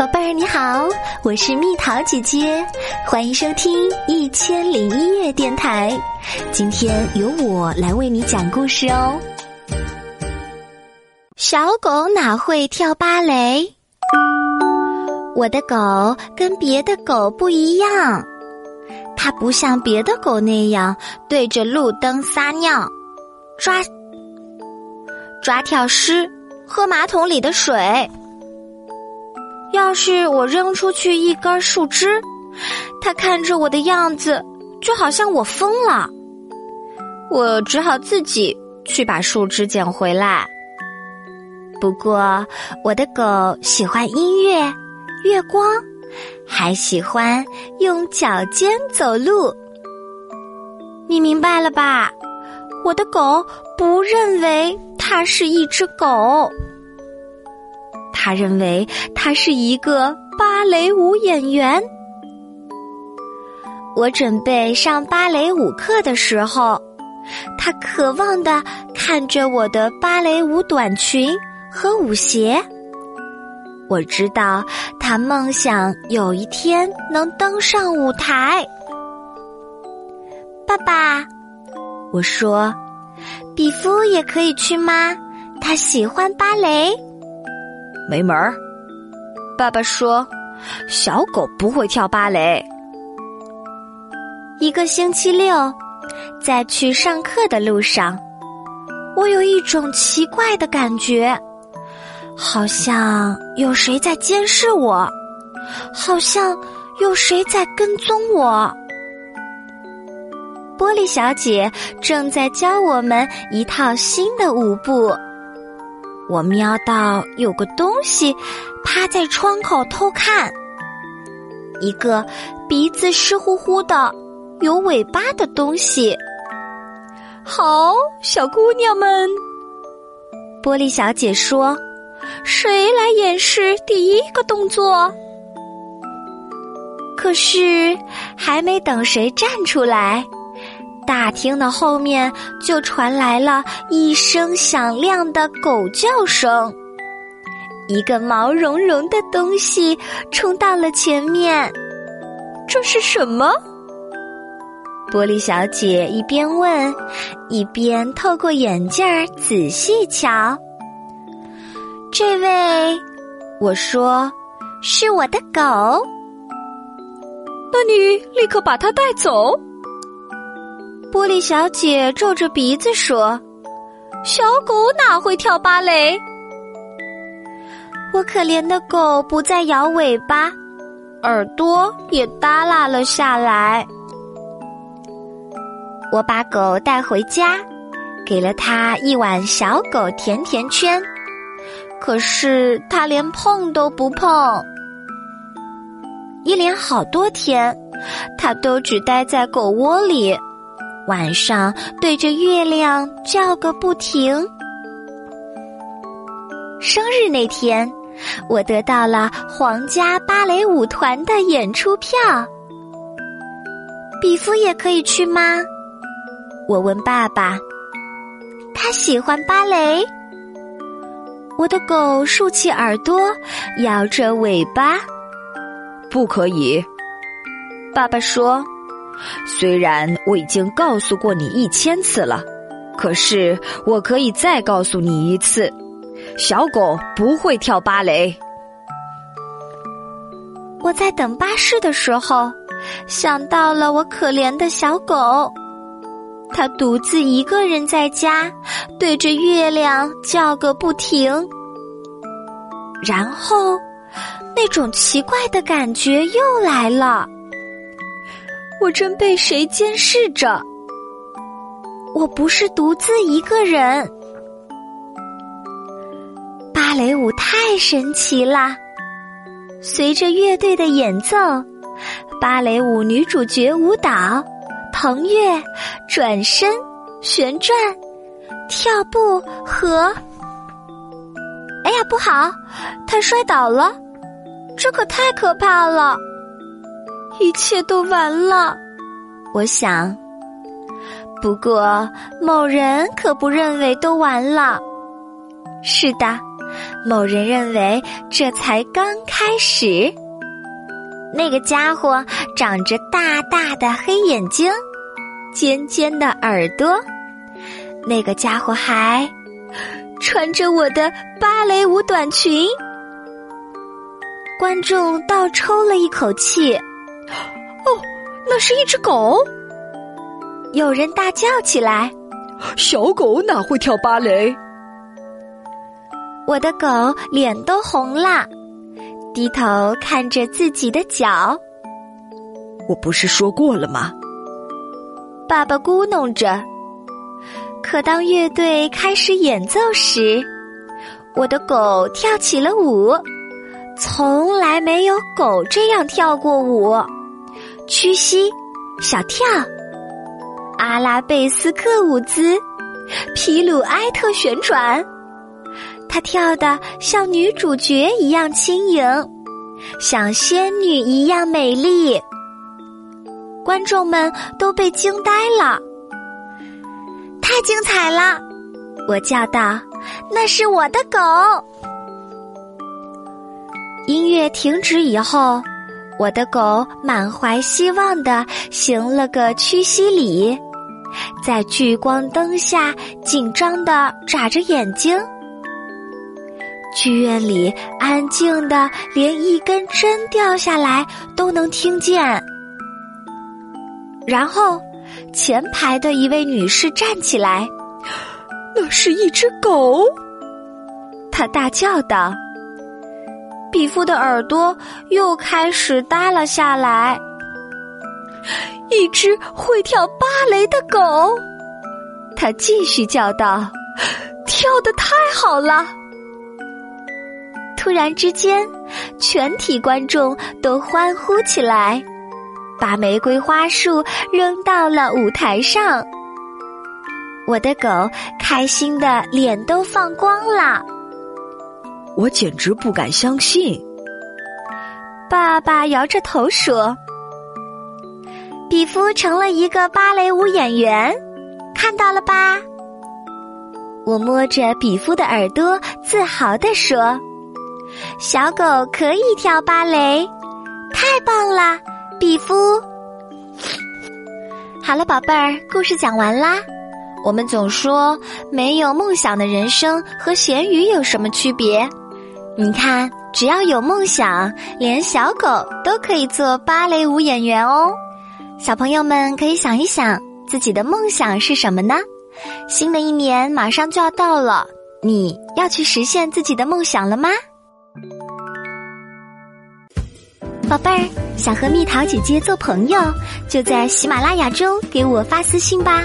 宝贝儿，你好，我是蜜桃姐姐，欢迎收听《一千零一夜》电台。今天由我来为你讲故事哦。小狗哪会跳芭蕾？我的狗跟别的狗不一样，它不像别的狗那样对着路灯撒尿、抓抓跳虱、喝马桶里的水。要是我扔出去一根树枝，他看着我的样子，就好像我疯了。我只好自己去把树枝捡回来。不过，我的狗喜欢音乐、月光，还喜欢用脚尖走路。你明白了吧？我的狗不认为它是一只狗。他认为他是一个芭蕾舞演员。我准备上芭蕾舞课的时候，他渴望的看着我的芭蕾舞短裙和舞鞋。我知道他梦想有一天能登上舞台。爸爸，我说，比夫也可以去吗？他喜欢芭蕾。没门儿！爸爸说：“小狗不会跳芭蕾。”一个星期六，在去上课的路上，我有一种奇怪的感觉，好像有谁在监视我，好像有谁在跟踪我。玻璃小姐正在教我们一套新的舞步。我瞄到有个东西趴在窗口偷看，一个鼻子湿乎乎的、有尾巴的东西。好，小姑娘们，玻璃小姐说：“谁来演示第一个动作？”可是还没等谁站出来。大厅的后面就传来了一声响亮的狗叫声，一个毛茸茸的东西冲到了前面。这是什么？玻璃小姐一边问，一边透过眼镜儿仔细瞧。这位，我说，是我的狗。那你立刻把它带走。玻璃小姐皱着鼻子说：“小狗哪会跳芭蕾？”我可怜的狗不再摇尾巴，耳朵也耷拉了下来。我把狗带回家，给了它一碗小狗甜甜圈，可是它连碰都不碰。一连好多天，它都只待在狗窝里。晚上对着月亮叫个不停。生日那天，我得到了皇家芭蕾舞团的演出票。比夫也可以去吗？我问爸爸。他喜欢芭蕾。我的狗竖起耳朵，摇着尾巴。不可以。爸爸说。虽然我已经告诉过你一千次了，可是我可以再告诉你一次：小狗不会跳芭蕾。我在等巴士的时候，想到了我可怜的小狗，它独自一个人在家，对着月亮叫个不停。然后，那种奇怪的感觉又来了。我正被谁监视着？我不是独自一个人。芭蕾舞太神奇啦！随着乐队的演奏，芭蕾舞女主角舞蹈、腾跃、转身、旋转、跳步和……哎呀，不好！她摔倒了，这可太可怕了。一切都完了，我想。不过某人可不认为都完了。是的，某人认为这才刚开始。那个家伙长着大大的黑眼睛，尖尖的耳朵。那个家伙还穿着我的芭蕾舞短裙。观众倒抽了一口气。哦，那是一只狗！有人大叫起来：“小狗哪会跳芭蕾？”我的狗脸都红了，低头看着自己的脚。我不是说过了吗？爸爸咕哝着。可当乐队开始演奏时，我的狗跳起了舞，从来没有狗这样跳过舞。屈膝，小跳，阿拉贝斯克舞姿，皮鲁埃特旋转。她跳的像女主角一样轻盈，像仙女一样美丽。观众们都被惊呆了，太精彩了！我叫道：“那是我的狗。”音乐停止以后，我的狗满怀希望的行了个屈膝礼，在聚光灯下紧张的眨着眼睛。剧院里安静的，连一根针掉下来都能听见。然后，前排的一位女士站起来，那是一只狗，她大叫道：“比夫的耳朵又开始耷了下来。”一只会跳芭蕾的狗，他继续叫道：“跳的太好了！”突然之间，全体观众都欢呼起来，把玫瑰花束扔到了舞台上。我的狗开心的脸都放光了，我简直不敢相信。爸爸摇着头说：“比夫成了一个芭蕾舞演员，看到了吧？”我摸着比夫的耳朵，自豪地说。小狗可以跳芭蕾，太棒了，比夫。好了，宝贝儿，故事讲完啦。我们总说没有梦想的人生和咸鱼有什么区别？你看，只要有梦想，连小狗都可以做芭蕾舞演员哦。小朋友们可以想一想，自己的梦想是什么呢？新的一年马上就要到了，你要去实现自己的梦想了吗？宝贝儿，想和蜜桃姐姐做朋友，就在喜马拉雅中给我发私信吧。